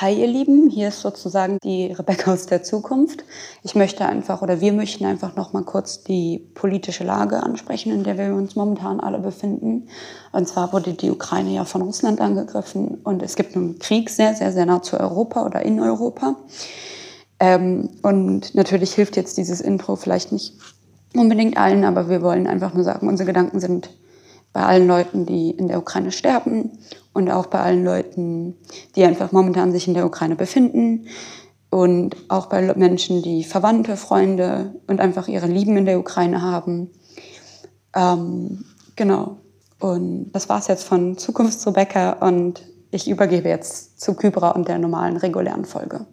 Hi ihr Lieben, hier ist sozusagen die Rebecca aus der Zukunft. Ich möchte einfach oder wir möchten einfach noch mal kurz die politische Lage ansprechen, in der wir uns momentan alle befinden. Und zwar wurde die Ukraine ja von Russland angegriffen und es gibt nun Krieg sehr, sehr, sehr nah zu Europa oder in Europa. Ähm, und natürlich hilft jetzt dieses Intro vielleicht nicht unbedingt allen, aber wir wollen einfach nur sagen, unsere Gedanken sind bei allen Leuten, die in der Ukraine sterben und auch bei allen Leuten, die einfach momentan sich in der Ukraine befinden und auch bei Menschen, die Verwandte, Freunde und einfach ihre Lieben in der Ukraine haben. Ähm, genau. Und das war's jetzt von Zukunftsrebecca und ich übergebe jetzt zu Kybra und der normalen regulären Folge.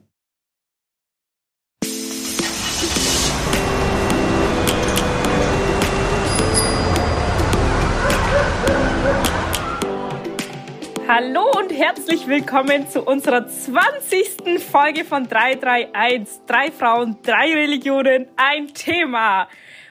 Hallo und herzlich willkommen zu unserer 20. Folge von 331. Drei Frauen, drei Religionen, ein Thema.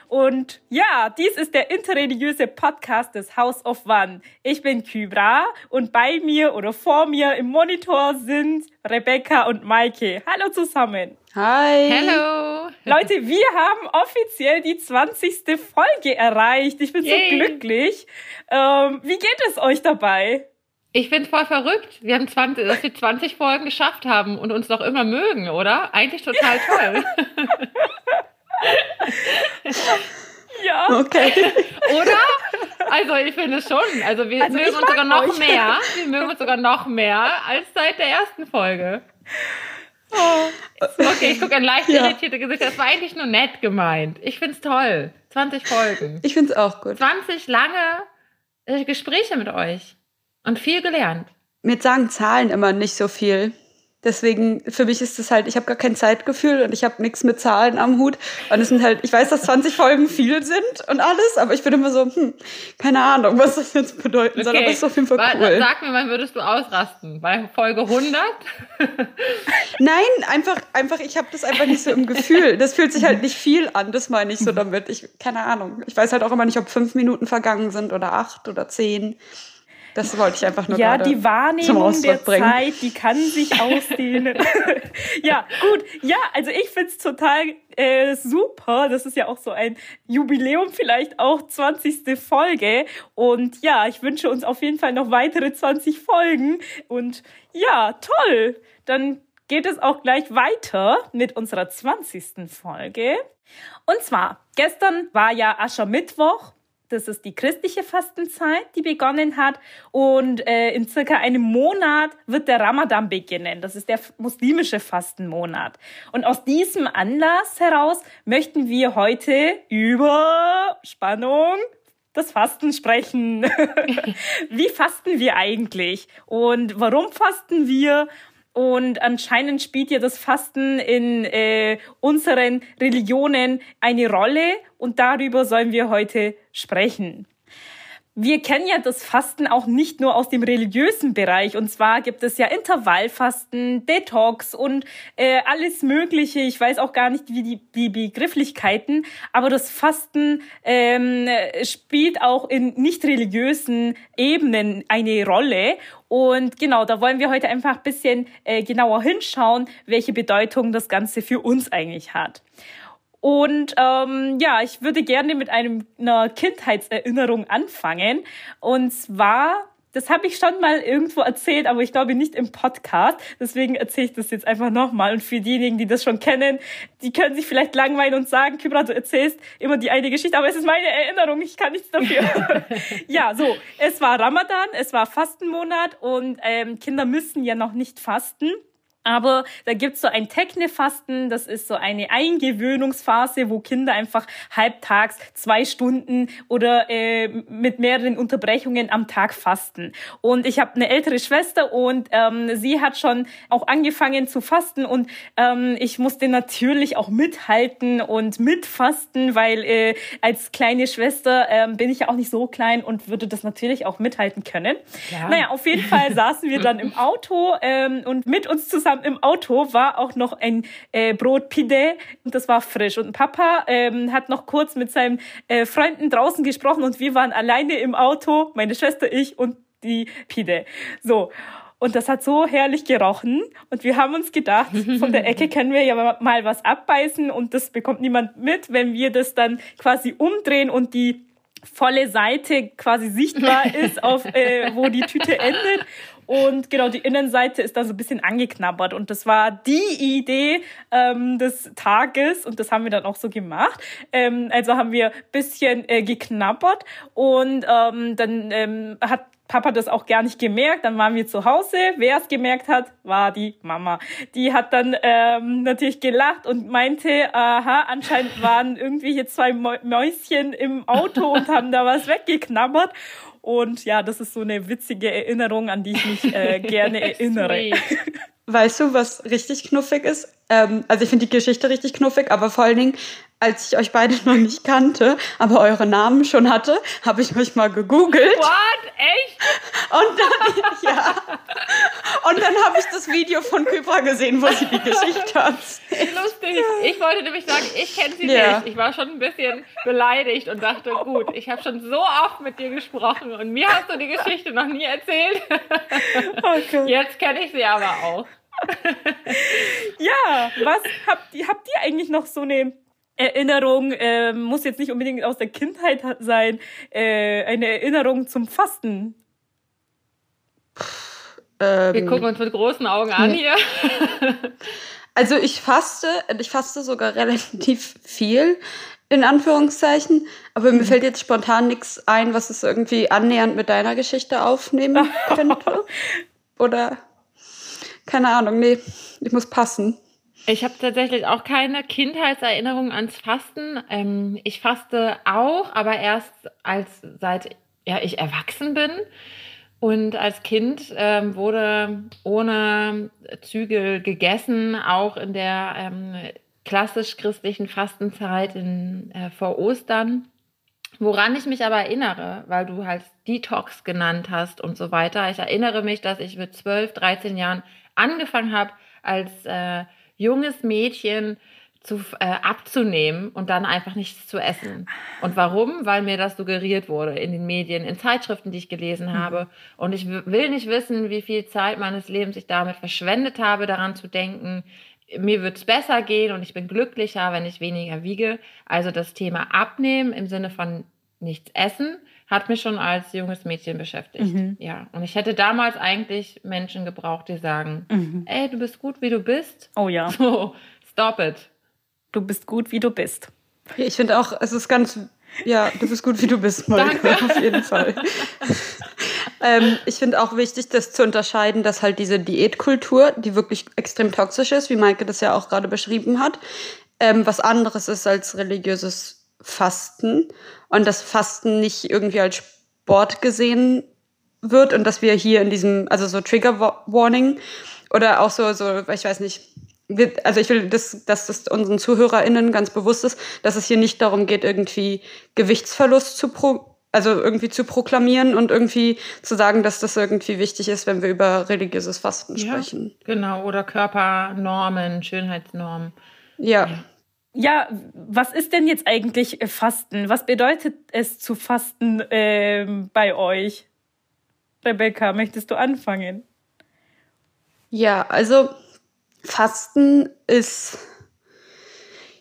Und ja, dies ist der interreligiöse Podcast des House of One. Ich bin Kybra und bei mir oder vor mir im Monitor sind Rebecca und Maike. Hallo zusammen. Hi. Hallo. Leute, wir haben offiziell die 20. Folge erreicht. Ich bin Yay. so glücklich. Ähm, wie geht es euch dabei? Ich finde voll verrückt. Wir haben 20, dass wir 20 Folgen geschafft haben und uns noch immer mögen, oder? Eigentlich total toll. ja. Okay. Oder? Also ich finde es schon. Also wir also mögen uns sogar noch euch. mehr. Wir mögen uns sogar noch mehr als seit der ersten Folge. Oh. Okay, ich gucke ein leicht ja. irritierte Gesicht. Das war eigentlich nur nett gemeint. Ich finde es toll. 20 Folgen. Ich finde es auch gut. 20 lange äh, Gespräche mit euch. Und viel gelernt. Mir sagen Zahlen immer nicht so viel. Deswegen, für mich ist es halt, ich habe gar kein Zeitgefühl und ich habe nichts mit Zahlen am Hut. Und es sind halt, ich weiß, dass 20 Folgen viel sind und alles, aber ich bin immer so, hm, keine Ahnung, was das jetzt bedeuten soll, aber es ist auf jeden Fall cool. Sag mir, wann würdest du ausrasten? Bei Folge 100? Nein, einfach, einfach, ich habe das einfach nicht so im Gefühl. Das fühlt sich halt nicht viel an, das meine ich so damit. Ich, keine Ahnung. Ich weiß halt auch immer nicht, ob fünf Minuten vergangen sind oder acht oder zehn. Das wollte ich einfach nur Ja, die Wahrnehmung der bringen. Zeit, die kann sich ausdehnen. ja, gut. Ja, also ich find's total äh, super. Das ist ja auch so ein Jubiläum, vielleicht auch 20. Folge. Und ja, ich wünsche uns auf jeden Fall noch weitere 20 Folgen. Und ja, toll. Dann geht es auch gleich weiter mit unserer 20. Folge. Und zwar, gestern war ja Aschermittwoch das ist die christliche Fastenzeit, die begonnen hat. Und äh, in circa einem Monat wird der Ramadan beginnen. Das ist der muslimische Fastenmonat. Und aus diesem Anlass heraus möchten wir heute über Spannung, das Fasten sprechen. Wie fasten wir eigentlich? Und warum fasten wir? Und anscheinend spielt ja das Fasten in äh, unseren Religionen eine Rolle. Und darüber sollen wir heute sprechen wir kennen ja das Fasten auch nicht nur aus dem religiösen Bereich. Und zwar gibt es ja Intervallfasten, Detox und äh, alles Mögliche. Ich weiß auch gar nicht, wie die, die Begrifflichkeiten, aber das Fasten ähm, spielt auch in nicht religiösen Ebenen eine Rolle. Und genau, da wollen wir heute einfach ein bisschen äh, genauer hinschauen, welche Bedeutung das Ganze für uns eigentlich hat. Und ähm, ja, ich würde gerne mit einem, einer Kindheitserinnerung anfangen. Und zwar, das habe ich schon mal irgendwo erzählt, aber ich glaube nicht im Podcast. Deswegen erzähle ich das jetzt einfach nochmal. Und für diejenigen, die das schon kennen, die können sich vielleicht langweilen und sagen, Kybra, du erzählst immer die eine Geschichte, aber es ist meine Erinnerung, ich kann nichts dafür. ja, so, es war Ramadan, es war Fastenmonat und ähm, Kinder müssen ja noch nicht fasten. Aber da gibt's so ein Techne-Fasten, das ist so eine Eingewöhnungsphase, wo Kinder einfach halbtags zwei Stunden oder äh, mit mehreren Unterbrechungen am Tag fasten. Und ich habe eine ältere Schwester und ähm, sie hat schon auch angefangen zu fasten und ähm, ich musste natürlich auch mithalten und mitfasten, weil äh, als kleine Schwester ähm, bin ich ja auch nicht so klein und würde das natürlich auch mithalten können. Ja. Naja, auf jeden Fall saßen wir dann im Auto ähm, und mit uns zusammen kam im Auto, war auch noch ein äh, Brot Pide und das war frisch. Und Papa ähm, hat noch kurz mit seinen äh, Freunden draußen gesprochen und wir waren alleine im Auto, meine Schwester, ich und die Pide. So. Und das hat so herrlich gerochen. Und wir haben uns gedacht, von der Ecke können wir ja mal was abbeißen und das bekommt niemand mit, wenn wir das dann quasi umdrehen und die volle Seite quasi sichtbar ist, auf äh, wo die Tüte endet. Und genau, die Innenseite ist da so ein bisschen angeknabbert. Und das war die Idee ähm, des Tages und das haben wir dann auch so gemacht. Ähm, also haben wir bisschen äh, geknabbert und ähm, dann ähm, hat Papa das auch gar nicht gemerkt. Dann waren wir zu Hause. Wer es gemerkt hat, war die Mama. Die hat dann ähm, natürlich gelacht und meinte, aha, anscheinend waren irgendwie hier zwei Mäuschen im Auto und haben da was weggeknabbert. Und ja, das ist so eine witzige Erinnerung, an die ich mich äh, gerne erinnere. Weißt du, was richtig knuffig ist? Ähm, also ich finde die Geschichte richtig knuffig, aber vor allen Dingen als ich euch beide noch nicht kannte, aber eure Namen schon hatte, habe ich euch mal gegoogelt. What? Echt? Und dann, ja. Und dann habe ich das Video von Kypra gesehen, wo sie die Geschichte hat. Lustig. Ich wollte nämlich sagen, ich kenne sie ja. nicht. Ich war schon ein bisschen beleidigt und dachte, gut, ich habe schon so oft mit dir gesprochen und mir hast du die Geschichte noch nie erzählt. Okay. Jetzt kenne ich sie aber auch. ja, was habt ihr, habt ihr eigentlich noch so eine Erinnerung, äh, muss jetzt nicht unbedingt aus der Kindheit sein, äh, eine Erinnerung zum Fasten. Ähm, Wir gucken uns mit großen Augen an hier. Also ich faste, ich faste sogar relativ viel, in Anführungszeichen, aber mir mhm. fällt jetzt spontan nichts ein, was es irgendwie annähernd mit deiner Geschichte aufnehmen könnte. Oder keine Ahnung, nee, ich muss passen. Ich habe tatsächlich auch keine Kindheitserinnerung ans Fasten. Ähm, ich faste auch, aber erst als seit ja, ich erwachsen bin. Und als Kind ähm, wurde ohne Zügel gegessen, auch in der ähm, klassisch-christlichen Fastenzeit in, äh, vor Ostern. Woran ich mich aber erinnere, weil du halt Detox genannt hast und so weiter. Ich erinnere mich, dass ich mit 12, 13 Jahren angefangen habe, als äh, junges Mädchen zu, äh, abzunehmen und dann einfach nichts zu essen. Und warum? Weil mir das suggeriert wurde in den Medien, in Zeitschriften, die ich gelesen mhm. habe. Und ich will nicht wissen, wie viel Zeit meines Lebens ich damit verschwendet habe, daran zu denken, mir wird es besser gehen und ich bin glücklicher, wenn ich weniger wiege. Also das Thema Abnehmen im Sinne von nichts essen hat mich schon als junges Mädchen beschäftigt. Mhm. Ja, und ich hätte damals eigentlich Menschen gebraucht, die sagen, mhm. ey, du bist gut, wie du bist. Oh ja. So, stop it. Du bist gut, wie du bist. Ich finde auch, es ist ganz, ja, du bist gut, wie du bist, Monika, auf jeden Fall. ähm, ich finde auch wichtig, das zu unterscheiden, dass halt diese Diätkultur, die wirklich extrem toxisch ist, wie Maike das ja auch gerade beschrieben hat, ähm, was anderes ist als religiöses Fasten und das Fasten nicht irgendwie als Sport gesehen wird und dass wir hier in diesem, also so Trigger Warning oder auch so, so, ich weiß nicht, also ich will, dass, dass das unseren ZuhörerInnen ganz bewusst ist, dass es hier nicht darum geht, irgendwie Gewichtsverlust zu pro, also irgendwie zu proklamieren und irgendwie zu sagen, dass das irgendwie wichtig ist, wenn wir über religiöses Fasten ja, sprechen. Genau, oder Körpernormen, Schönheitsnormen. Ja. ja. Ja, was ist denn jetzt eigentlich äh, Fasten? Was bedeutet es zu fasten ähm, bei euch? Rebecca, möchtest du anfangen? Ja, also Fasten ist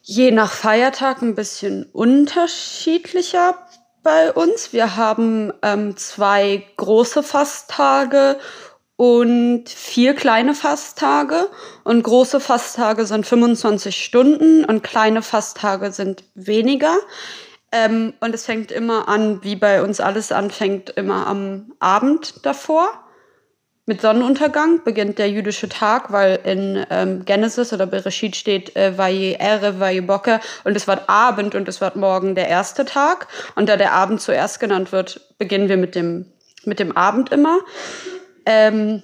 je nach Feiertag ein bisschen unterschiedlicher bei uns. Wir haben ähm, zwei große Fasttage und vier kleine Fasttage. Und große Fasttage sind 25 Stunden und kleine Fasttage sind weniger. Ähm, und es fängt immer an, wie bei uns alles anfängt, immer am Abend davor. Mit Sonnenuntergang beginnt der jüdische Tag, weil in ähm, Genesis oder Bereshit steht äh, Vaye Ere, Vaye Bocker und es wird Abend und es wird morgen der erste Tag. Und da der Abend zuerst genannt wird, beginnen wir mit dem, mit dem Abend immer. Ähm,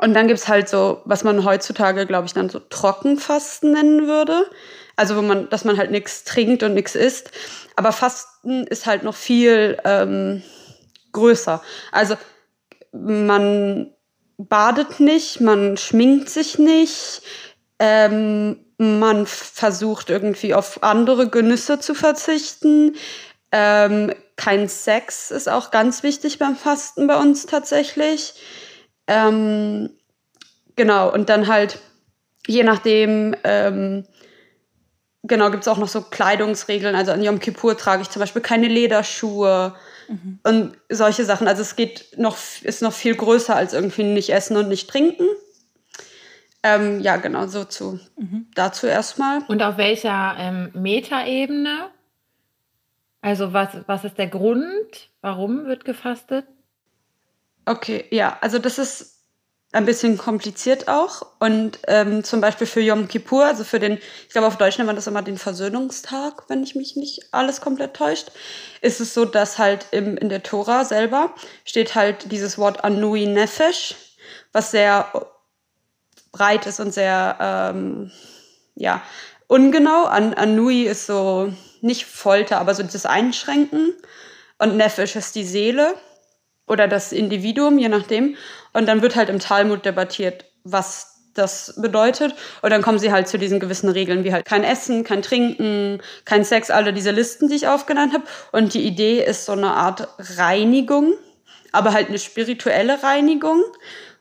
und dann gibt's halt so, was man heutzutage, glaube ich, dann so Trockenfasten nennen würde. Also wo man, dass man halt nichts trinkt und nichts isst. Aber Fasten ist halt noch viel ähm, größer. Also man badet nicht, man schminkt sich nicht, ähm, man versucht irgendwie auf andere Genüsse zu verzichten. Ähm, kein Sex ist auch ganz wichtig beim Fasten bei uns tatsächlich. Ähm, genau, und dann halt, je nachdem, ähm, genau, gibt es auch noch so Kleidungsregeln. Also an Yom Kippur trage ich zum Beispiel keine Lederschuhe mhm. und solche Sachen. Also es geht noch, ist noch viel größer als irgendwie nicht essen und nicht trinken. Ähm, ja, genau, so zu, mhm. dazu erstmal. Und auf welcher ähm, Metaebene? Also was, was ist der Grund? Warum wird gefastet? Okay, ja, also das ist ein bisschen kompliziert auch. Und ähm, zum Beispiel für Yom Kippur, also für den, ich glaube auf Deutsch nennt man das immer den Versöhnungstag, wenn ich mich nicht alles komplett täuscht, ist es so, dass halt im, in der Tora selber steht halt dieses Wort Anui Nefesh, was sehr breit ist und sehr, ähm, ja, ungenau. An, Anui ist so nicht Folter, aber so das Einschränken. Und Nefesh ist die Seele oder das Individuum, je nachdem. Und dann wird halt im Talmud debattiert, was das bedeutet. Und dann kommen sie halt zu diesen gewissen Regeln, wie halt kein Essen, kein Trinken, kein Sex, alle diese Listen, die ich aufgenannt habe. Und die Idee ist so eine Art Reinigung, aber halt eine spirituelle Reinigung.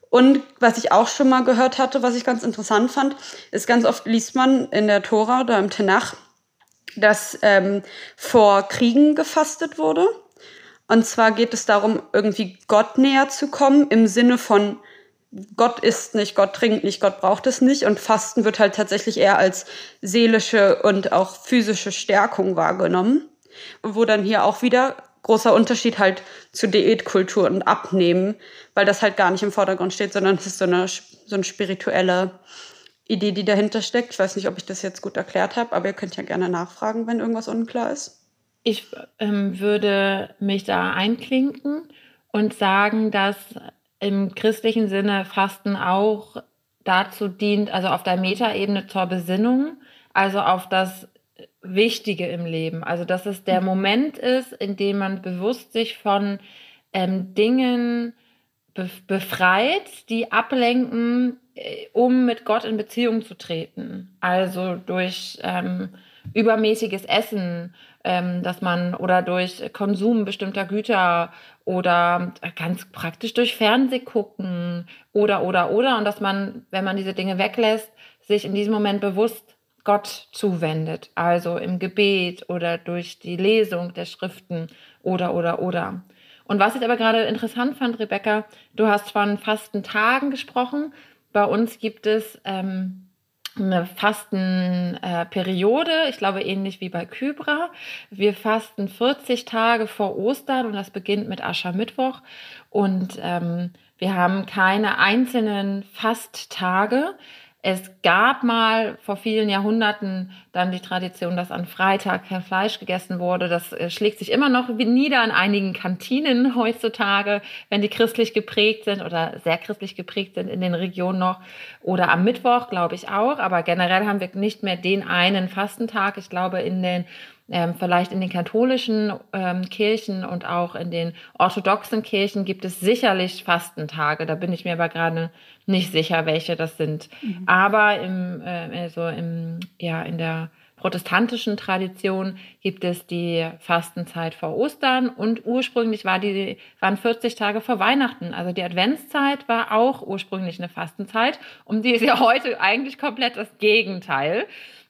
Und was ich auch schon mal gehört hatte, was ich ganz interessant fand, ist ganz oft liest man in der Tora oder im Tenach, dass ähm, vor Kriegen gefastet wurde. Und zwar geht es darum, irgendwie Gott näher zu kommen im Sinne von Gott isst nicht, Gott trinkt nicht, Gott braucht es nicht. Und Fasten wird halt tatsächlich eher als seelische und auch physische Stärkung wahrgenommen. Wo dann hier auch wieder großer Unterschied halt zu Diätkultur und Abnehmen, weil das halt gar nicht im Vordergrund steht, sondern es ist so eine, so eine spirituelle Idee, die dahinter steckt. Ich weiß nicht, ob ich das jetzt gut erklärt habe, aber ihr könnt ja gerne nachfragen, wenn irgendwas unklar ist. Ich ähm, würde mich da einklinken und sagen, dass im christlichen Sinne Fasten auch dazu dient, also auf der Metaebene zur Besinnung, also auf das Wichtige im Leben. Also dass es der mhm. Moment ist, in dem man bewusst sich von ähm, Dingen be befreit, die ablenken, äh, um mit Gott in Beziehung zu treten. Also durch ähm, übermäßiges Essen, ähm, dass man oder durch Konsum bestimmter Güter oder ganz praktisch durch Fernseh gucken oder oder oder und dass man, wenn man diese Dinge weglässt, sich in diesem Moment bewusst Gott zuwendet, also im Gebet oder durch die Lesung der Schriften oder oder oder. Und was ich aber gerade interessant fand, Rebecca, du hast von Fastentagen gesprochen. Bei uns gibt es ähm, eine Fastenperiode, ich glaube ähnlich wie bei Kybra. Wir fasten 40 Tage vor Ostern und das beginnt mit Aschermittwoch. Und ähm, wir haben keine einzelnen Fasttage, es gab mal vor vielen Jahrhunderten dann die Tradition, dass an Freitag kein Fleisch gegessen wurde. Das äh, schlägt sich immer noch nieder in einigen Kantinen heutzutage, wenn die christlich geprägt sind oder sehr christlich geprägt sind in den Regionen noch. Oder am Mittwoch, glaube ich auch. Aber generell haben wir nicht mehr den einen Fastentag. Ich glaube, in den ähm, vielleicht in den katholischen ähm, Kirchen und auch in den orthodoxen Kirchen gibt es sicherlich Fastentage. Da bin ich mir aber gerade nicht sicher, welche das sind. Mhm. Aber im, äh, also im, ja, in der protestantischen Tradition gibt es die Fastenzeit vor Ostern und ursprünglich war die, waren 40 Tage vor Weihnachten. Also die Adventszeit war auch ursprünglich eine Fastenzeit und die ist ja heute eigentlich komplett das Gegenteil.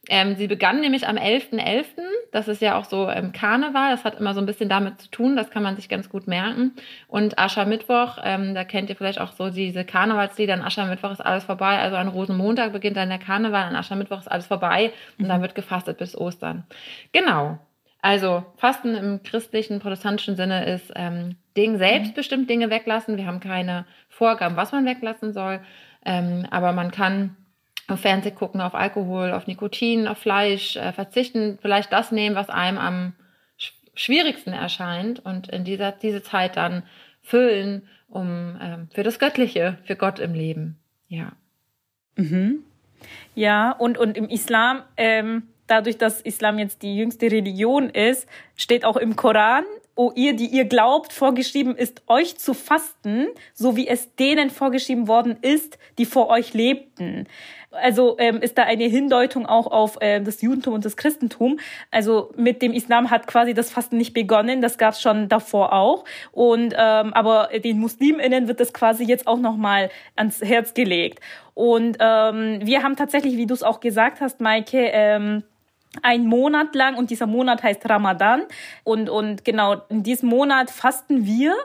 Ähm, sie begann nämlich am 11.11., .11., das ist ja auch so ähm, Karneval, das hat immer so ein bisschen damit zu tun, das kann man sich ganz gut merken. Und Aschermittwoch, ähm, da kennt ihr vielleicht auch so diese Karnevalslieder, an Aschermittwoch ist alles vorbei, also an Rosenmontag beginnt dann der Karneval, an Aschermittwoch ist alles vorbei und dann wird gefastet bis Ostern. Genau. Also Fasten im christlichen, protestantischen Sinne ist ähm, Ding selbstbestimmt Dinge weglassen. Wir haben keine Vorgaben, was man weglassen soll, ähm, aber man kann auf Fernseh gucken, auf Alkohol, auf Nikotin, auf Fleisch äh, verzichten, vielleicht das nehmen, was einem am schwierigsten erscheint und in dieser diese Zeit dann füllen, um ähm, für das Göttliche, für Gott im Leben. Ja. Mhm. Ja, und, und im Islam, ähm, dadurch, dass Islam jetzt die jüngste Religion ist, steht auch im Koran, oh ihr, die ihr glaubt, vorgeschrieben ist, euch zu fasten, so wie es denen vorgeschrieben worden ist, die vor euch lebten. Also ähm, ist da eine Hindeutung auch auf ähm, das Judentum und das Christentum. Also mit dem Islam hat quasi das Fasten nicht begonnen, das gab es schon davor auch. Und ähm, aber den Musliminnen wird das quasi jetzt auch nochmal ans Herz gelegt. Und ähm, wir haben tatsächlich, wie du es auch gesagt hast, Maike, ähm, ein Monat lang und dieser Monat heißt Ramadan und und genau in diesem Monat fasten wir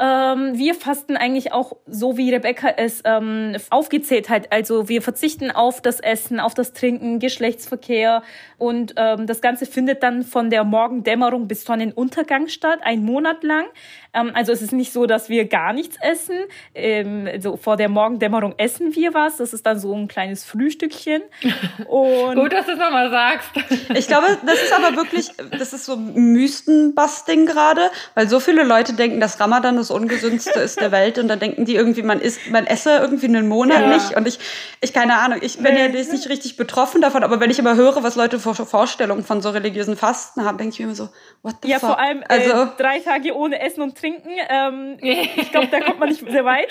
ähm, wir fasten eigentlich auch so, wie Rebecca es ähm, aufgezählt hat. Also wir verzichten auf das Essen, auf das Trinken, Geschlechtsverkehr und ähm, das Ganze findet dann von der Morgendämmerung bis Sonnenuntergang statt, ein Monat lang. Ähm, also es ist nicht so, dass wir gar nichts essen. Ähm, also vor der Morgendämmerung essen wir was. Das ist dann so ein kleines Frühstückchen. Und Gut, dass du es nochmal sagst. Ich glaube, das ist aber wirklich, das ist so Mystenbusting gerade, weil so viele Leute denken, dass Ramadan das ungesündeste ist der Welt und dann denken die irgendwie, man isst, man esse irgendwie einen Monat ja. nicht und ich, ich keine Ahnung, ich bin ja jetzt nicht richtig betroffen davon, aber wenn ich immer höre, was Leute für Vorstellungen von so religiösen Fasten haben, denke ich mir immer so, what the ja, fuck? Ja, vor allem äh, also, drei Tage ohne Essen und Trinken. Ähm, ich glaube, da kommt man nicht sehr weit.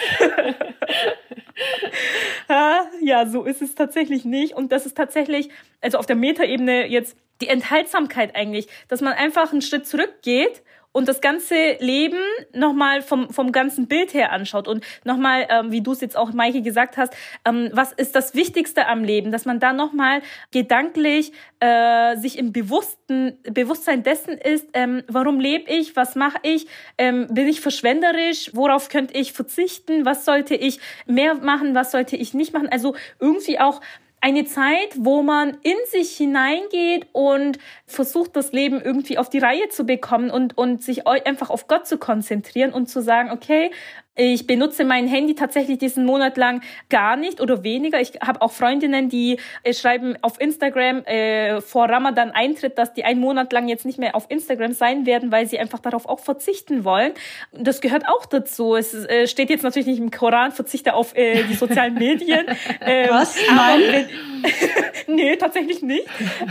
ja, so ist es tatsächlich nicht. Und das ist tatsächlich, also auf der Metaebene jetzt die Enthaltsamkeit eigentlich, dass man einfach einen Schritt zurückgeht und das ganze Leben nochmal vom, vom ganzen Bild her anschaut und nochmal, ähm, wie du es jetzt auch, Maike, gesagt hast, ähm, was ist das Wichtigste am Leben, dass man da nochmal gedanklich äh, sich im Bewussten, Bewusstsein dessen ist, ähm, warum lebe ich, was mache ich, ähm, bin ich verschwenderisch, worauf könnte ich verzichten, was sollte ich mehr machen, was sollte ich nicht machen, also irgendwie auch eine Zeit, wo man in sich hineingeht und versucht, das Leben irgendwie auf die Reihe zu bekommen und, und sich einfach auf Gott zu konzentrieren und zu sagen, okay, ich benutze mein Handy tatsächlich diesen Monat lang gar nicht oder weniger. Ich habe auch Freundinnen, die äh, schreiben auf Instagram äh, vor Ramadan Eintritt, dass die einen Monat lang jetzt nicht mehr auf Instagram sein werden, weil sie einfach darauf auch verzichten wollen. Das gehört auch dazu. Es äh, steht jetzt natürlich nicht im Koran, verzichte auf äh, die sozialen Medien. Ähm, Was? Nein. nee, tatsächlich nicht.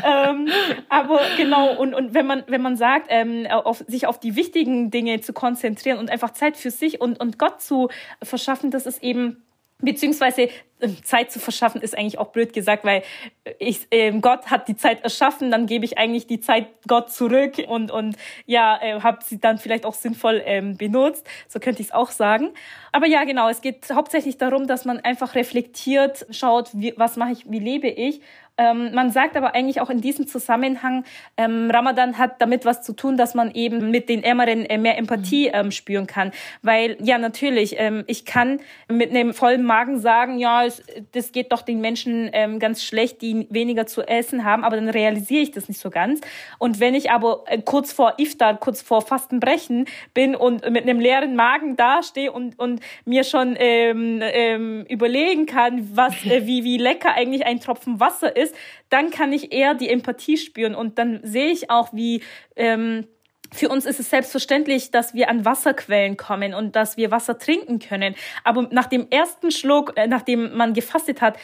ähm, aber genau, und, und wenn man, wenn man sagt, ähm, auf, sich auf die wichtigen Dinge zu konzentrieren und einfach Zeit für sich und, und Gott zu verschaffen, das ist eben beziehungsweise äh, Zeit zu verschaffen ist eigentlich auch blöd gesagt, weil ich, äh, Gott hat die Zeit erschaffen, dann gebe ich eigentlich die Zeit Gott zurück und und ja äh, habe sie dann vielleicht auch sinnvoll ähm, benutzt, so könnte ich es auch sagen. Aber ja genau, es geht hauptsächlich darum, dass man einfach reflektiert, schaut, wie, was mache ich, wie lebe ich ähm, man sagt aber eigentlich auch in diesem Zusammenhang, ähm, Ramadan hat damit was zu tun, dass man eben mit den Ärmeren äh, mehr Empathie mhm. ähm, spüren kann. Weil ja natürlich, ähm, ich kann mit einem vollen Magen sagen, ja, es, das geht doch den Menschen ähm, ganz schlecht, die weniger zu essen haben, aber dann realisiere ich das nicht so ganz. Und wenn ich aber äh, kurz vor Iftar, kurz vor Fastenbrechen bin und mit einem leeren Magen dastehe und, und mir schon ähm, überlegen kann, was, äh, wie, wie lecker eigentlich ein Tropfen Wasser ist, ist, dann kann ich eher die Empathie spüren und dann sehe ich auch, wie ähm, für uns ist es selbstverständlich, dass wir an Wasserquellen kommen und dass wir Wasser trinken können. Aber nach dem ersten Schluck, äh, nachdem man gefastet hat,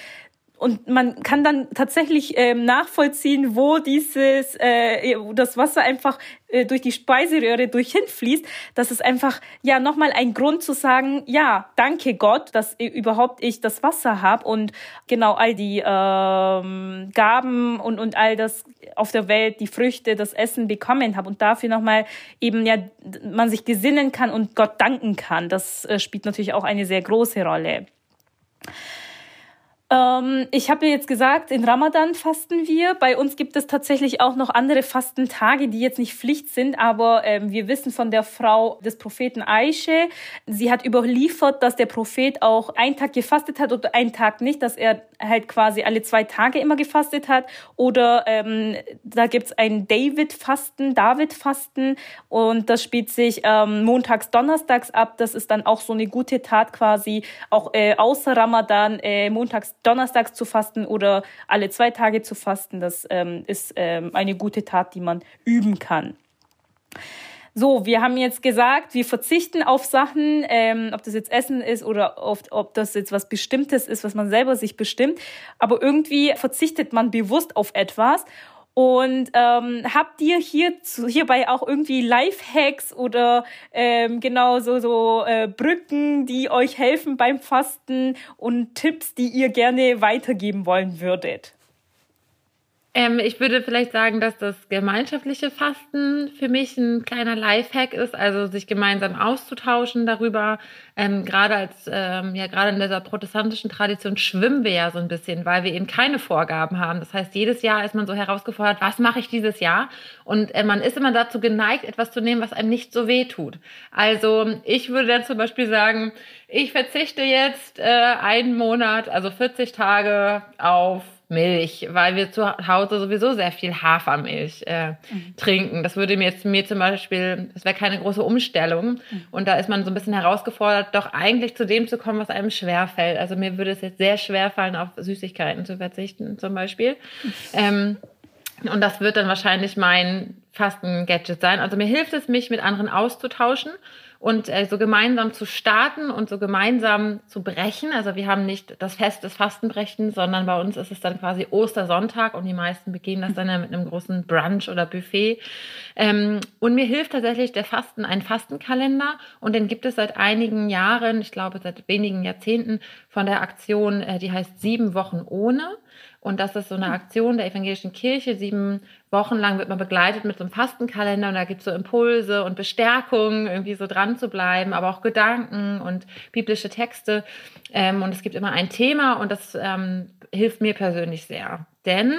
und man kann dann tatsächlich ähm, nachvollziehen, wo dieses äh, das Wasser einfach äh, durch die Speiseröhre durch hinfließt. Das ist einfach ja nochmal ein Grund zu sagen, ja, danke Gott, dass überhaupt ich das Wasser habe und genau all die ähm, Gaben und und all das auf der Welt, die Früchte, das Essen bekommen habe und dafür nochmal eben ja man sich gesinnen kann und Gott danken kann. Das äh, spielt natürlich auch eine sehr große Rolle. Ähm, ich habe jetzt gesagt, in Ramadan fasten wir. Bei uns gibt es tatsächlich auch noch andere Fastentage, die jetzt nicht Pflicht sind, aber ähm, wir wissen von der Frau des Propheten Aische, sie hat überliefert, dass der Prophet auch einen Tag gefastet hat oder einen Tag nicht, dass er halt quasi alle zwei Tage immer gefastet hat. Oder ähm, da gibt's ein David-Fasten, David-Fasten und das spielt sich ähm, montags, donnerstags ab. Das ist dann auch so eine gute Tat quasi, auch äh, außer Ramadan, äh, montags, donnerstags zu fasten oder alle zwei Tage zu fasten, das ähm, ist ähm, eine gute Tat, die man üben kann. So, wir haben jetzt gesagt, wir verzichten auf Sachen, ähm, ob das jetzt Essen ist oder oft, ob das jetzt was Bestimmtes ist, was man selber sich bestimmt. Aber irgendwie verzichtet man bewusst auf etwas. Und ähm, habt ihr hier hierbei auch irgendwie Lifehacks oder ähm, genau so, so äh, Brücken, die euch helfen beim Fasten und Tipps, die ihr gerne weitergeben wollen würdet? Ähm, ich würde vielleicht sagen, dass das gemeinschaftliche Fasten für mich ein kleiner Lifehack ist, also sich gemeinsam auszutauschen darüber. Ähm, gerade als, ähm, ja, gerade in dieser protestantischen Tradition schwimmen wir ja so ein bisschen, weil wir eben keine Vorgaben haben. Das heißt, jedes Jahr ist man so herausgefordert, was mache ich dieses Jahr? Und äh, man ist immer dazu geneigt, etwas zu nehmen, was einem nicht so weh tut. Also ich würde dann zum Beispiel sagen, ich verzichte jetzt äh, einen Monat, also 40 Tage auf Milch, weil wir zu Hause sowieso sehr viel Hafermilch äh, mhm. trinken. Das würde mir jetzt mir zum Beispiel, das wäre keine große Umstellung. Mhm. Und da ist man so ein bisschen herausgefordert, doch eigentlich zu dem zu kommen, was einem schwerfällt. Also mir würde es jetzt sehr schwer fallen, auf Süßigkeiten zu verzichten, zum Beispiel. Ähm, und das wird dann wahrscheinlich mein Fasten-Gadget sein. Also mir hilft es, mich mit anderen auszutauschen und äh, so gemeinsam zu starten und so gemeinsam zu brechen. Also wir haben nicht das Fest des Fastenbrechens, sondern bei uns ist es dann quasi Ostersonntag und die meisten begehen das dann ja mit einem großen Brunch oder Buffet. Ähm, und mir hilft tatsächlich der Fasten, ein Fastenkalender und den gibt es seit einigen Jahren, ich glaube seit wenigen Jahrzehnten von der Aktion, äh, die heißt Sieben Wochen ohne. Und das ist so eine Aktion der evangelischen Kirche. Sieben Wochen lang wird man begleitet mit so einem Fastenkalender und da gibt es so Impulse und Bestärkung, irgendwie so dran zu bleiben, aber auch Gedanken und biblische Texte. Ähm, und es gibt immer ein Thema und das ähm, hilft mir persönlich sehr. Denn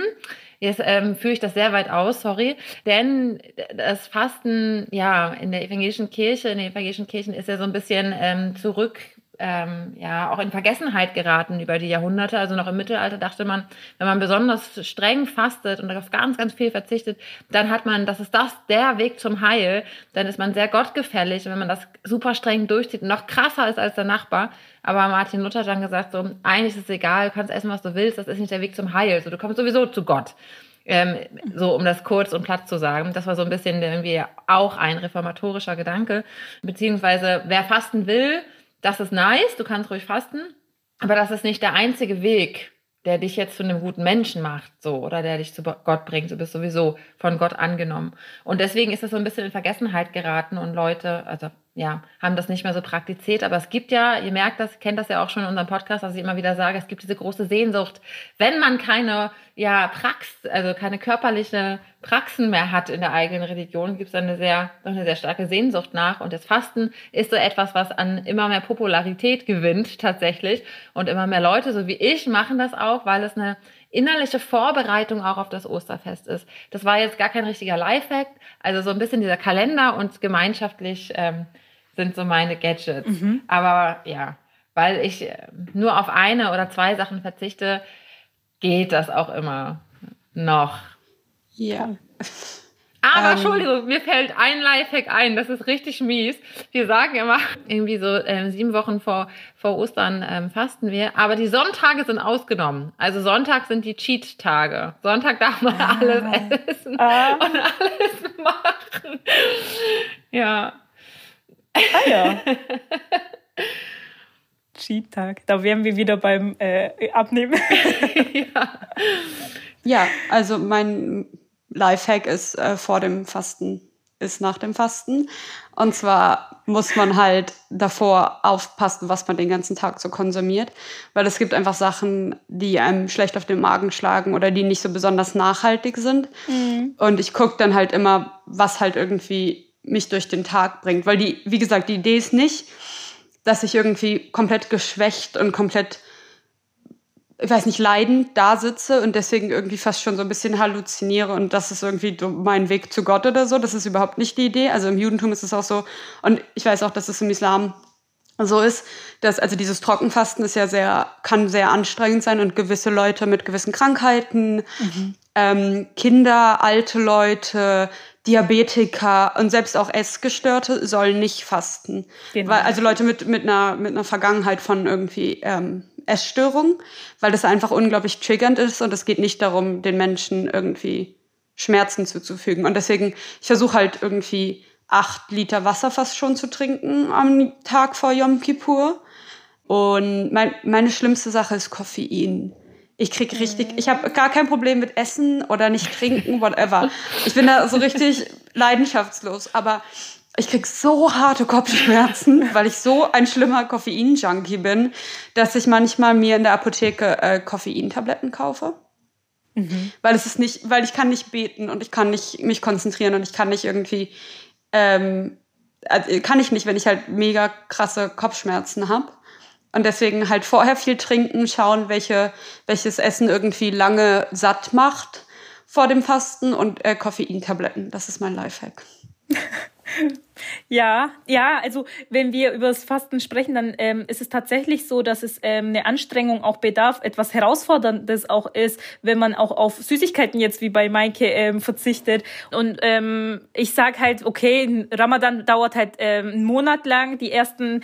Jetzt ähm, führe ich das sehr weit aus, sorry. Denn das Fasten, ja, in der evangelischen Kirche, in den evangelischen Kirchen ist ja so ein bisschen ähm, zurück ähm, ja auch in Vergessenheit geraten über die Jahrhunderte. Also noch im Mittelalter dachte man, wenn man besonders streng fastet und auf ganz, ganz viel verzichtet, dann hat man, das ist das der Weg zum Heil. Dann ist man sehr gottgefällig. Und wenn man das super streng durchzieht, noch krasser ist als der Nachbar. Aber Martin Luther hat dann gesagt, so, eigentlich ist es egal, du kannst essen, was du willst, das ist nicht der Weg zum Heil. So, du kommst sowieso zu Gott. Ähm, so um das kurz und platt zu sagen. Das war so ein bisschen irgendwie auch ein reformatorischer Gedanke. Beziehungsweise wer fasten will, das ist nice, du kannst ruhig fasten, aber das ist nicht der einzige Weg, der dich jetzt zu einem guten Menschen macht, so, oder der dich zu Gott bringt. Du bist sowieso von Gott angenommen. Und deswegen ist das so ein bisschen in Vergessenheit geraten und Leute, also ja, haben das nicht mehr so praktiziert. Aber es gibt ja, ihr merkt das, kennt das ja auch schon in unserem Podcast, dass ich immer wieder sage, es gibt diese große Sehnsucht, wenn man keine, ja, Prax, also keine körperliche Praxen mehr hat in der eigenen Religion, gibt es eine sehr, eine sehr starke Sehnsucht nach. Und das Fasten ist so etwas, was an immer mehr Popularität gewinnt, tatsächlich. Und immer mehr Leute, so wie ich, machen das auch, weil es eine innerliche Vorbereitung auch auf das Osterfest ist. Das war jetzt gar kein richtiger Lifehack, also so ein bisschen dieser Kalender und gemeinschaftlich ähm, sind so meine Gadgets. Mhm. Aber ja, weil ich äh, nur auf eine oder zwei Sachen verzichte, geht das auch immer noch. Ja. Aber ähm, Entschuldigung, mir fällt ein Lifehack ein, das ist richtig mies. Wir sagen immer, irgendwie so ähm, sieben Wochen vor, vor Ostern ähm, fasten wir, aber die Sonntage sind ausgenommen. Also Sonntag sind die Cheat-Tage. Sonntag darf man ah, alles essen ah. und alles machen. Ja. Ah ja. Cheat-Tag. Da wären wir wieder beim äh, Abnehmen. ja. ja, also mein Lifehack ist äh, vor dem Fasten, ist nach dem Fasten. Und zwar muss man halt davor aufpassen, was man den ganzen Tag so konsumiert, weil es gibt einfach Sachen, die einem schlecht auf den Magen schlagen oder die nicht so besonders nachhaltig sind. Mhm. Und ich gucke dann halt immer, was halt irgendwie mich durch den Tag bringt, weil die, wie gesagt, die Idee ist nicht, dass ich irgendwie komplett geschwächt und komplett ich weiß nicht, leidend da sitze und deswegen irgendwie fast schon so ein bisschen halluziniere und das ist irgendwie mein Weg zu Gott oder so. Das ist überhaupt nicht die Idee. Also im Judentum ist es auch so und ich weiß auch, dass es im Islam so ist, dass also dieses Trockenfasten ist ja sehr, kann sehr anstrengend sein und gewisse Leute mit gewissen Krankheiten, mhm. ähm, Kinder, alte Leute, Diabetiker und selbst auch Essgestörte sollen nicht fasten. Genau. Weil, also Leute mit, mit, einer, mit einer Vergangenheit von irgendwie ähm, Essstörung, weil das einfach unglaublich triggernd ist und es geht nicht darum, den Menschen irgendwie Schmerzen zuzufügen. Und deswegen, ich versuche halt irgendwie acht Liter Wasser fast schon zu trinken am Tag vor Yom Kippur. Und mein, meine schlimmste Sache ist Koffein. Ich krieg richtig, ich habe gar kein Problem mit Essen oder nicht trinken, whatever. Ich bin da so richtig leidenschaftslos, aber ich krieg so harte Kopfschmerzen, weil ich so ein schlimmer Koffein-Junkie bin, dass ich manchmal mir in der Apotheke äh, Koffeintabletten kaufe. Mhm. Weil es ist nicht, weil ich kann nicht beten und ich kann nicht mich konzentrieren und ich kann nicht irgendwie, ähm, also kann ich nicht, wenn ich halt mega krasse Kopfschmerzen habe. Und deswegen halt vorher viel trinken, schauen, welche, welches Essen irgendwie lange satt macht vor dem Fasten und äh, Koffeintabletten. Das ist mein Lifehack. Ja, ja, also wenn wir über das Fasten sprechen, dann ähm, ist es tatsächlich so, dass es ähm, eine Anstrengung auch bedarf, etwas Herausforderndes auch ist, wenn man auch auf Süßigkeiten jetzt wie bei Maike ähm, verzichtet. Und ähm, ich sag halt, okay, Ramadan dauert halt ähm, einen Monat lang. Die ersten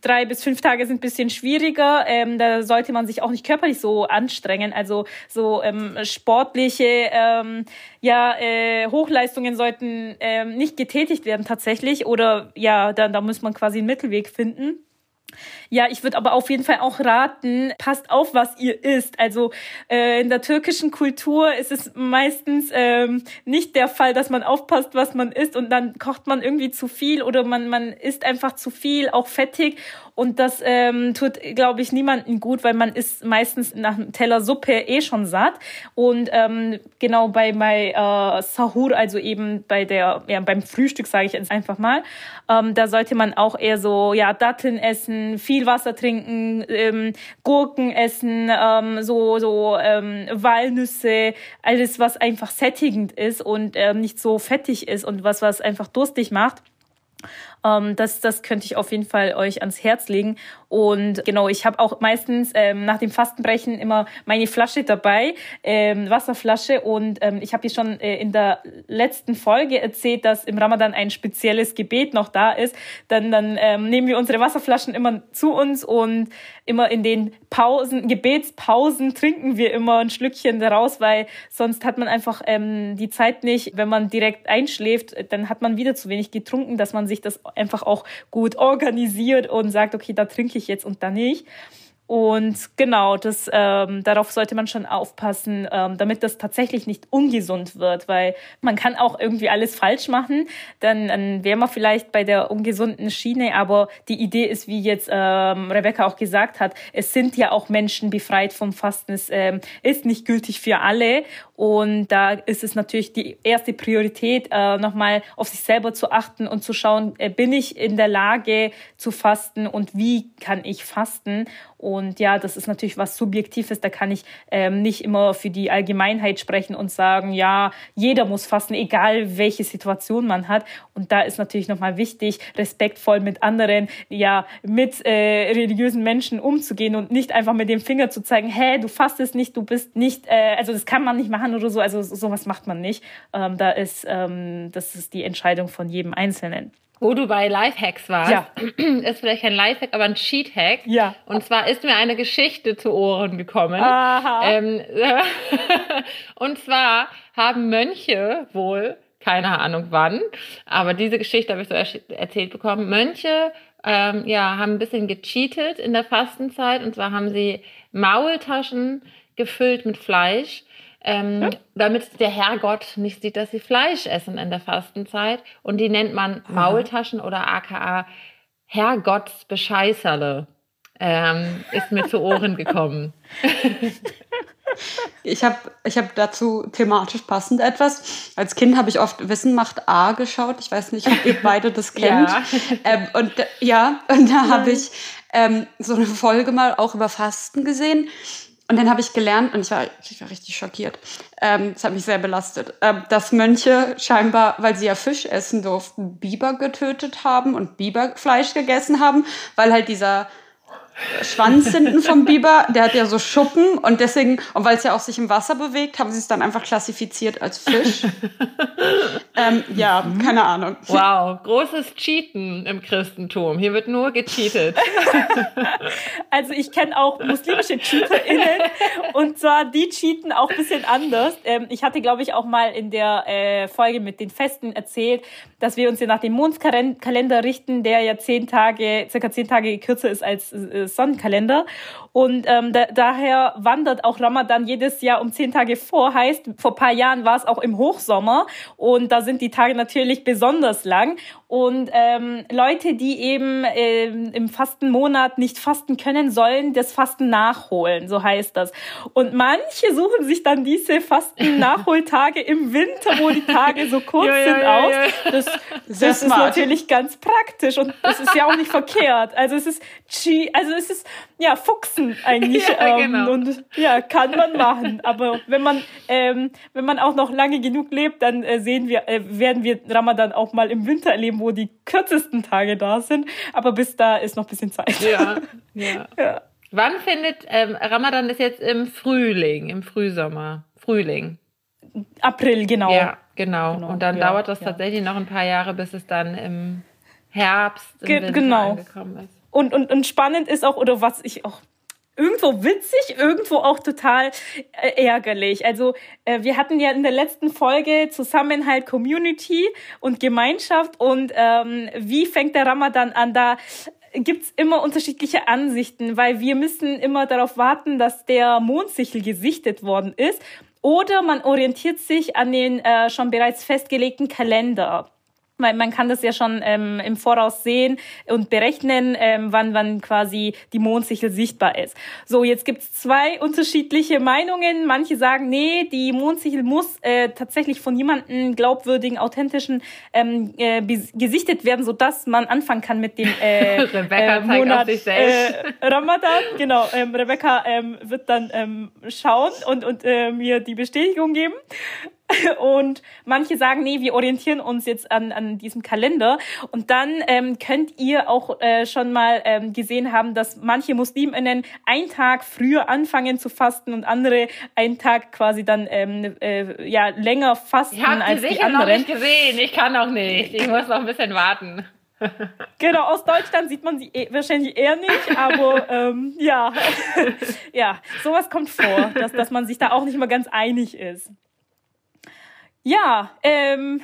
drei bis fünf Tage sind bisschen schwieriger. Ähm, da sollte man sich auch nicht körperlich so anstrengen. Also so ähm, sportliche ähm, ja, äh, Hochleistungen sollten ähm, nicht getätigt werden tatsächlich. Oder ja, da, da muss man quasi einen Mittelweg finden. Ja, ich würde aber auf jeden Fall auch raten, passt auf, was ihr isst. Also äh, in der türkischen Kultur ist es meistens ähm, nicht der Fall, dass man aufpasst, was man isst und dann kocht man irgendwie zu viel oder man, man isst einfach zu viel, auch fettig. Und das ähm, tut, glaube ich, niemanden gut, weil man ist meistens nach einem Teller Suppe eh schon satt. Und ähm, genau bei, bei äh, Sahur, also eben bei der, ja, beim Frühstück, sage ich jetzt einfach mal, ähm, da sollte man auch eher so, ja, Datteln essen, viel Wasser trinken, ähm, Gurken essen, ähm, so, so ähm, Walnüsse, alles, was einfach sättigend ist und ähm, nicht so fettig ist und was, was einfach durstig macht. Ähm, das, das könnte ich auf jeden Fall euch ans Herz legen. Und genau, ich habe auch meistens ähm, nach dem Fastenbrechen immer meine Flasche dabei, ähm, Wasserflasche. Und ähm, ich habe hier schon äh, in der letzten Folge erzählt, dass im Ramadan ein spezielles Gebet noch da ist. Dann, dann ähm, nehmen wir unsere Wasserflaschen immer zu uns und immer in den Pausen, Gebetspausen trinken wir immer ein Schlückchen daraus, weil sonst hat man einfach ähm, die Zeit nicht, wenn man direkt einschläft, dann hat man wieder zu wenig getrunken, dass man sich das einfach auch gut organisiert und sagt, okay, da trinke ich jetzt und da nicht. Und genau, das, ähm, darauf sollte man schon aufpassen, ähm, damit das tatsächlich nicht ungesund wird, weil man kann auch irgendwie alles falsch machen, dann, dann wäre man vielleicht bei der ungesunden Schiene, aber die Idee ist, wie jetzt ähm, Rebecca auch gesagt hat, es sind ja auch Menschen befreit vom Fasten, es ähm, ist nicht gültig für alle. Und da ist es natürlich die erste Priorität, äh, nochmal auf sich selber zu achten und zu schauen, äh, bin ich in der Lage zu fasten und wie kann ich fasten und ja, das ist natürlich was Subjektives. Da kann ich ähm, nicht immer für die Allgemeinheit sprechen und sagen, ja, jeder muss fasten, egal welche Situation man hat. Und da ist natürlich nochmal wichtig, respektvoll mit anderen, ja, mit äh, religiösen Menschen umzugehen und nicht einfach mit dem Finger zu zeigen, hä, du fastest nicht, du bist nicht, äh, also das kann man nicht machen oder so. Also sowas macht man nicht. Ähm, da ist, ähm, das ist die Entscheidung von jedem Einzelnen. Wo du bei Lifehacks warst, ja. ist vielleicht kein Lifehack, aber ein Cheathack. Ja. Und zwar ist mir eine Geschichte zu Ohren gekommen. Aha. Ähm, und zwar haben Mönche wohl, keine Ahnung wann, aber diese Geschichte habe ich so erzählt bekommen. Mönche ähm, ja, haben ein bisschen gecheatet in der Fastenzeit. Und zwar haben sie Maultaschen gefüllt mit Fleisch ähm, ja. damit der Herrgott nicht sieht, dass sie Fleisch essen in der Fastenzeit. Und die nennt man Maultaschen oder aka Herrgottsbescheißerle. Ähm, ist mir zu Ohren gekommen. Ich habe ich hab dazu thematisch passend etwas. Als Kind habe ich oft Wissen macht A geschaut. Ich weiß nicht, ob ihr beide das kennt. ja. Ähm, und ja, und da habe ich ähm, so eine Folge mal auch über Fasten gesehen. Und dann habe ich gelernt, und ich war, ich war richtig schockiert, ähm, das hat mich sehr belastet, ähm, dass Mönche scheinbar, weil sie ja Fisch essen durften, Biber getötet haben und Biberfleisch gegessen haben, weil halt dieser Schwanz hinten vom Biber, der hat ja so Schuppen und deswegen, und weil es ja auch sich im Wasser bewegt, haben sie es dann einfach klassifiziert als Fisch. ähm, ja, mhm. keine Ahnung. Wow, großes Cheaten im Christentum. Hier wird nur gecheatet. also ich kenne auch muslimische CheaterInnen und zwar die cheaten auch ein bisschen anders. Ähm, ich hatte, glaube ich, auch mal in der äh, Folge mit den Festen erzählt, dass wir uns ja nach dem Mondkalender richten, der ja zehn Tage, circa zehn Tage kürzer ist als äh, Sonnenkalender. Und ähm, da, daher wandert auch Ramadan jedes Jahr um zehn Tage vor. Heißt, vor paar Jahren war es auch im Hochsommer und da sind die Tage natürlich besonders lang. Und ähm, Leute, die eben ähm, im Fastenmonat nicht fasten können, sollen das Fasten nachholen, so heißt das. Und manche suchen sich dann diese Fasten-Nachholtage im Winter, wo die Tage so kurz ja, sind, ja, aus. Das, das ist natürlich ganz praktisch und es ist ja auch nicht verkehrt. Also es ist also es ist ja Fuchsen eigentlich ja, ähm, genau. und ja kann man machen. Aber wenn man ähm, wenn man auch noch lange genug lebt, dann äh, sehen wir äh, werden wir Ramadan auch mal im Winter erleben, wo die kürzesten Tage da sind. Aber bis da ist noch ein bisschen Zeit. Ja, ja. ja. Wann findet ähm, Ramadan ist jetzt im Frühling, im Frühsommer, Frühling. April, genau. Ja, genau. genau. Und dann ja, dauert das tatsächlich noch ein paar Jahre, bis es dann im Herbst im Ge Winter genau. angekommen ist. Und, und, und spannend ist auch, oder was ich auch irgendwo witzig, irgendwo auch total äh, ärgerlich. Also äh, wir hatten ja in der letzten Folge Zusammenhalt, Community und Gemeinschaft und ähm, wie fängt der Ramadan an? Da gibt's immer unterschiedliche Ansichten, weil wir müssen immer darauf warten, dass der Mondsichel gesichtet worden ist. Oder man orientiert sich an den äh, schon bereits festgelegten Kalender weil man kann das ja schon ähm, im Voraus sehen und berechnen, ähm, wann wann quasi die Mondsichel sichtbar ist. So, jetzt gibt's zwei unterschiedliche Meinungen. Manche sagen, nee, die Mondsichel muss äh, tatsächlich von jemandem glaubwürdigen, authentischen ähm, äh, gesichtet werden, so dass man anfangen kann mit dem äh, Rebecca äh, Monat äh, Ramadan. Genau, ähm, Rebecca ähm, wird dann ähm, schauen und und äh, mir die Bestätigung geben. Und manche sagen, nee, wir orientieren uns jetzt an, an diesem Kalender. Und dann ähm, könnt ihr auch äh, schon mal ähm, gesehen haben, dass manche Musliminnen einen Tag früher anfangen zu fasten und andere einen Tag quasi dann ähm, äh, ja länger fasten ich als die, die anderen. noch nicht gesehen. Ich kann noch nicht. Ich muss noch ein bisschen warten. genau, aus Deutschland sieht man sie eh, wahrscheinlich eher nicht, aber ähm, ja, ja, sowas kommt vor, dass, dass man sich da auch nicht mal ganz einig ist. Ja, ähm,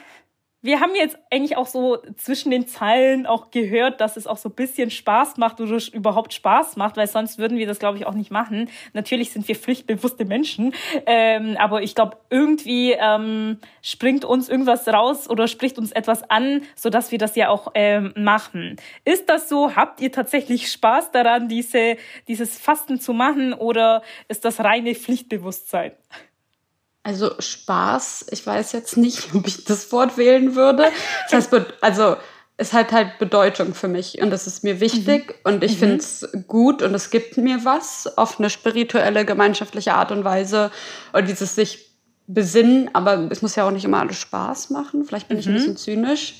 wir haben jetzt eigentlich auch so zwischen den Zeilen auch gehört, dass es auch so ein bisschen Spaß macht oder überhaupt Spaß macht, weil sonst würden wir das, glaube ich, auch nicht machen. Natürlich sind wir pflichtbewusste Menschen, ähm, aber ich glaube, irgendwie ähm, springt uns irgendwas raus oder spricht uns etwas an, so dass wir das ja auch ähm, machen. Ist das so? Habt ihr tatsächlich Spaß daran, diese, dieses Fasten zu machen oder ist das reine Pflichtbewusstsein? Also Spaß, ich weiß jetzt nicht, ob ich das Wort wählen würde. Das heißt, also es hat halt Bedeutung für mich und das ist mir wichtig mhm. und ich mhm. finde es gut und es gibt mir was auf eine spirituelle, gemeinschaftliche Art und Weise und dieses sich besinnen, aber es muss ja auch nicht immer alles Spaß machen. Vielleicht bin mhm. ich ein mhm. bisschen zynisch.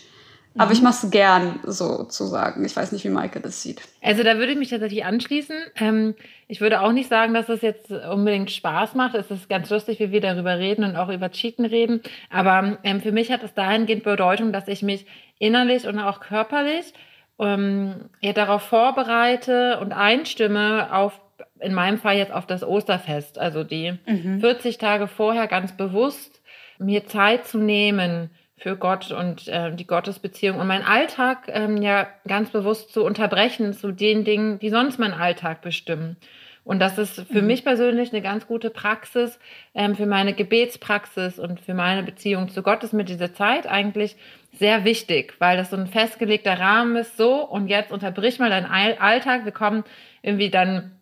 Aber mhm. ich mache es gern, sozusagen. Ich weiß nicht, wie Maike das sieht. Also da würde ich mich tatsächlich anschließen. Ähm, ich würde auch nicht sagen, dass es jetzt unbedingt Spaß macht. Es ist ganz lustig, wie wir darüber reden und auch über Cheaten reden. Aber ähm, für mich hat es dahingehend Bedeutung, dass ich mich innerlich und auch körperlich ähm, ja, darauf vorbereite und einstimme auf in meinem Fall jetzt auf das Osterfest. Also die mhm. 40 Tage vorher ganz bewusst mir Zeit zu nehmen, für Gott und äh, die Gottesbeziehung und meinen Alltag ähm, ja ganz bewusst zu unterbrechen zu den Dingen, die sonst meinen Alltag bestimmen. Und das ist für mhm. mich persönlich eine ganz gute Praxis, ähm, für meine Gebetspraxis und für meine Beziehung zu Gott ist mir diese Zeit eigentlich sehr wichtig, weil das so ein festgelegter Rahmen ist, so und jetzt unterbrich mal deinen Alltag. Wir kommen irgendwie dann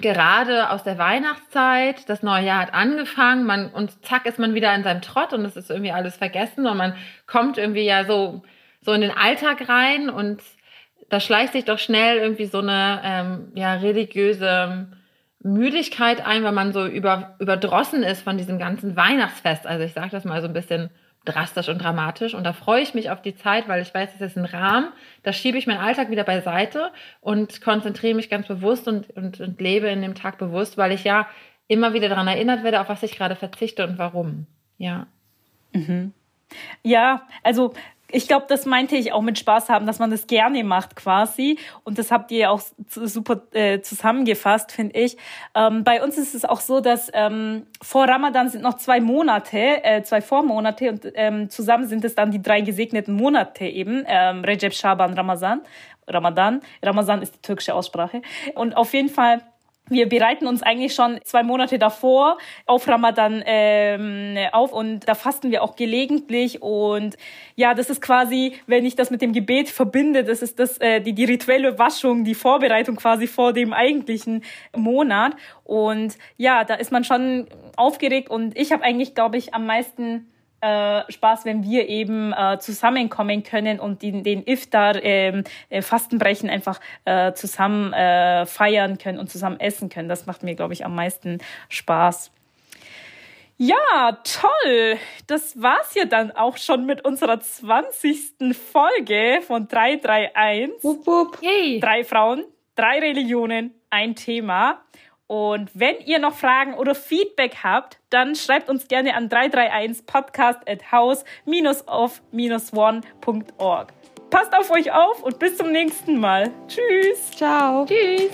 gerade aus der Weihnachtszeit, das neue Jahr hat angefangen, man und zack ist man wieder in seinem Trott und es ist irgendwie alles vergessen und man kommt irgendwie ja so so in den Alltag rein und da schleicht sich doch schnell irgendwie so eine ähm, ja religiöse Müdigkeit ein, weil man so über, überdrossen ist von diesem ganzen Weihnachtsfest. Also ich sage das mal so ein bisschen drastisch und dramatisch. Und da freue ich mich auf die Zeit, weil ich weiß, es ist ein Rahmen. Da schiebe ich meinen Alltag wieder beiseite und konzentriere mich ganz bewusst und, und, und lebe in dem Tag bewusst, weil ich ja immer wieder daran erinnert werde, auf was ich gerade verzichte und warum. Ja. Mhm. Ja, also ich glaube, das meinte ich auch mit Spaß haben, dass man das gerne macht quasi. Und das habt ihr auch super äh, zusammengefasst, finde ich. Ähm, bei uns ist es auch so, dass ähm, vor Ramadan sind noch zwei Monate, äh, zwei Vormonate und ähm, zusammen sind es dann die drei gesegneten Monate eben, ähm, Recep, Shaban, Ramazan. Ramadan. Ramazan ist die türkische Aussprache. Und auf jeden Fall wir bereiten uns eigentlich schon zwei Monate davor auf Ramadan ähm, auf und da fasten wir auch gelegentlich und ja, das ist quasi, wenn ich das mit dem Gebet verbinde, das ist das äh, die die rituelle Waschung, die Vorbereitung quasi vor dem eigentlichen Monat und ja, da ist man schon aufgeregt und ich habe eigentlich, glaube ich, am meisten äh, Spaß, wenn wir eben äh, zusammenkommen können und den, den Iftar, ähm, äh, Fastenbrechen einfach äh, zusammen äh, feiern können und zusammen essen können. Das macht mir, glaube ich, am meisten Spaß. Ja, toll. Das war's ja dann auch schon mit unserer 20. Folge von 331. Wupp, wupp. Yay. Drei Frauen, drei Religionen, ein Thema. Und wenn ihr noch Fragen oder Feedback habt, dann schreibt uns gerne an 331 podcast at house-of-one.org. Passt auf euch auf und bis zum nächsten Mal. Tschüss. Ciao. Tschüss.